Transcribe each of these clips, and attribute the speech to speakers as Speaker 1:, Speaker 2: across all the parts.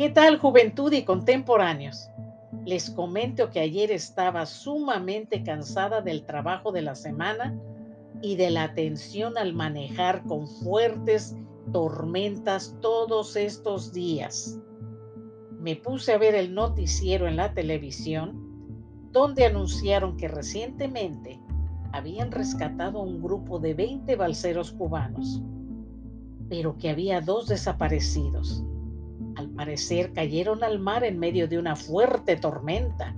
Speaker 1: ¿Qué tal juventud y contemporáneos? Les comento que ayer estaba sumamente cansada del trabajo de la semana y de la atención al manejar con fuertes tormentas todos estos días. Me puse a ver el noticiero en la televisión donde anunciaron que recientemente habían rescatado a un grupo de 20 balseros cubanos, pero que había dos desaparecidos. Al parecer cayeron al mar en medio de una fuerte tormenta.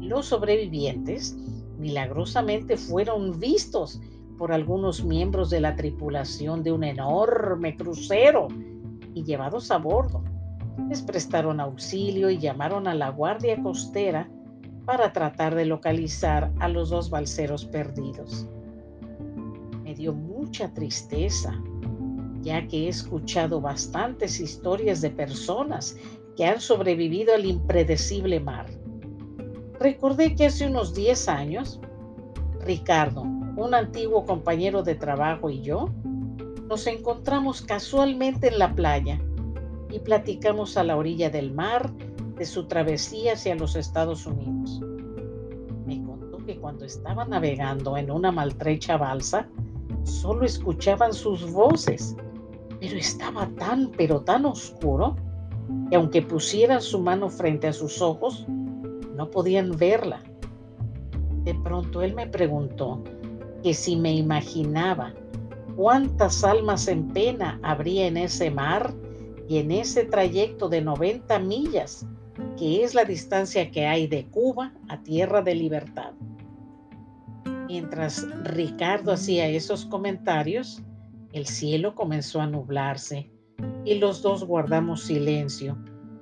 Speaker 1: Los sobrevivientes milagrosamente fueron vistos por algunos miembros de la tripulación de un enorme crucero y llevados a bordo. Les prestaron auxilio y llamaron a la Guardia Costera para tratar de localizar a los dos balseros perdidos. Me dio mucha tristeza, ya que he escuchado bastantes historias de personas que han sobrevivido al impredecible mar. Recordé que hace unos 10 años, Ricardo, un antiguo compañero de trabajo y yo, nos encontramos casualmente en la playa y platicamos a la orilla del mar de su travesía hacia los Estados Unidos. Me contó que cuando estaba navegando en una maltrecha balsa, solo escuchaban sus voces, pero estaba tan, pero tan oscuro, que aunque pusieran su mano frente a sus ojos, no podían verla. De pronto él me preguntó que si me imaginaba cuántas almas en pena habría en ese mar y en ese trayecto de 90 millas que es la distancia que hay de Cuba a Tierra de Libertad. Mientras Ricardo hacía esos comentarios, el cielo comenzó a nublarse y los dos guardamos silencio,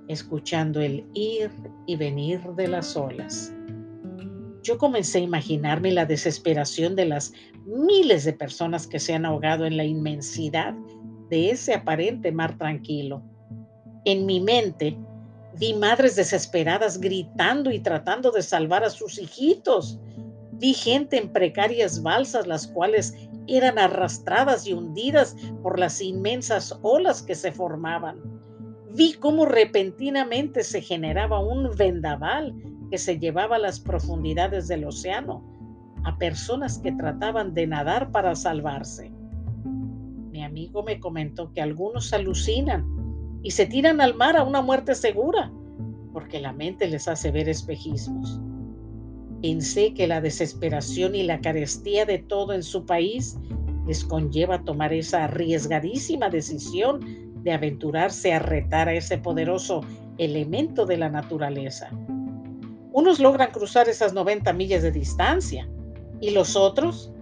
Speaker 1: escuchando el ir y venir de las olas. Yo comencé a imaginarme la desesperación de las miles de personas que se han ahogado en la inmensidad de ese aparente mar tranquilo. En mi mente Vi madres desesperadas gritando y tratando de salvar a sus hijitos. Vi gente en precarias balsas, las cuales eran arrastradas y hundidas por las inmensas olas que se formaban. Vi cómo repentinamente se generaba un vendaval que se llevaba a las profundidades del océano a personas que trataban de nadar para salvarse. Mi amigo me comentó que algunos alucinan y se tiran al mar a una muerte segura, porque la mente les hace ver espejismos. Pensé que la desesperación y la carestía de todo en su país les conlleva tomar esa arriesgadísima decisión de aventurarse a retar a ese poderoso elemento de la naturaleza. Unos logran cruzar esas 90 millas de distancia y los otros,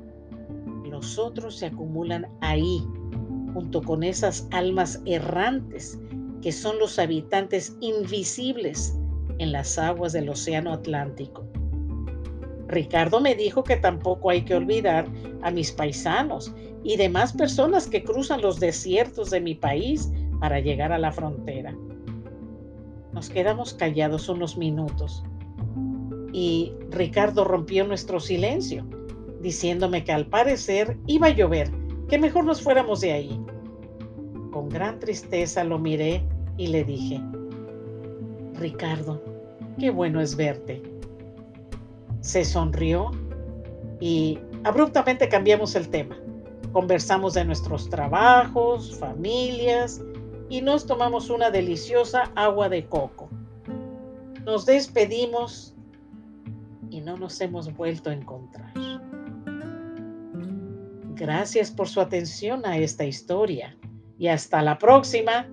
Speaker 1: los otros se acumulan ahí, junto con esas almas errantes que son los habitantes invisibles en las aguas del Océano Atlántico. Ricardo me dijo que tampoco hay que olvidar a mis paisanos y demás personas que cruzan los desiertos de mi país para llegar a la frontera. Nos quedamos callados unos minutos y Ricardo rompió nuestro silencio, diciéndome que al parecer iba a llover, que mejor nos fuéramos de ahí. Con gran tristeza lo miré y le dije, Ricardo, qué bueno es verte. Se sonrió y abruptamente cambiamos el tema. Conversamos de nuestros trabajos, familias y nos tomamos una deliciosa agua de coco. Nos despedimos y no nos hemos vuelto a encontrar. Gracias por su atención a esta historia y hasta la próxima.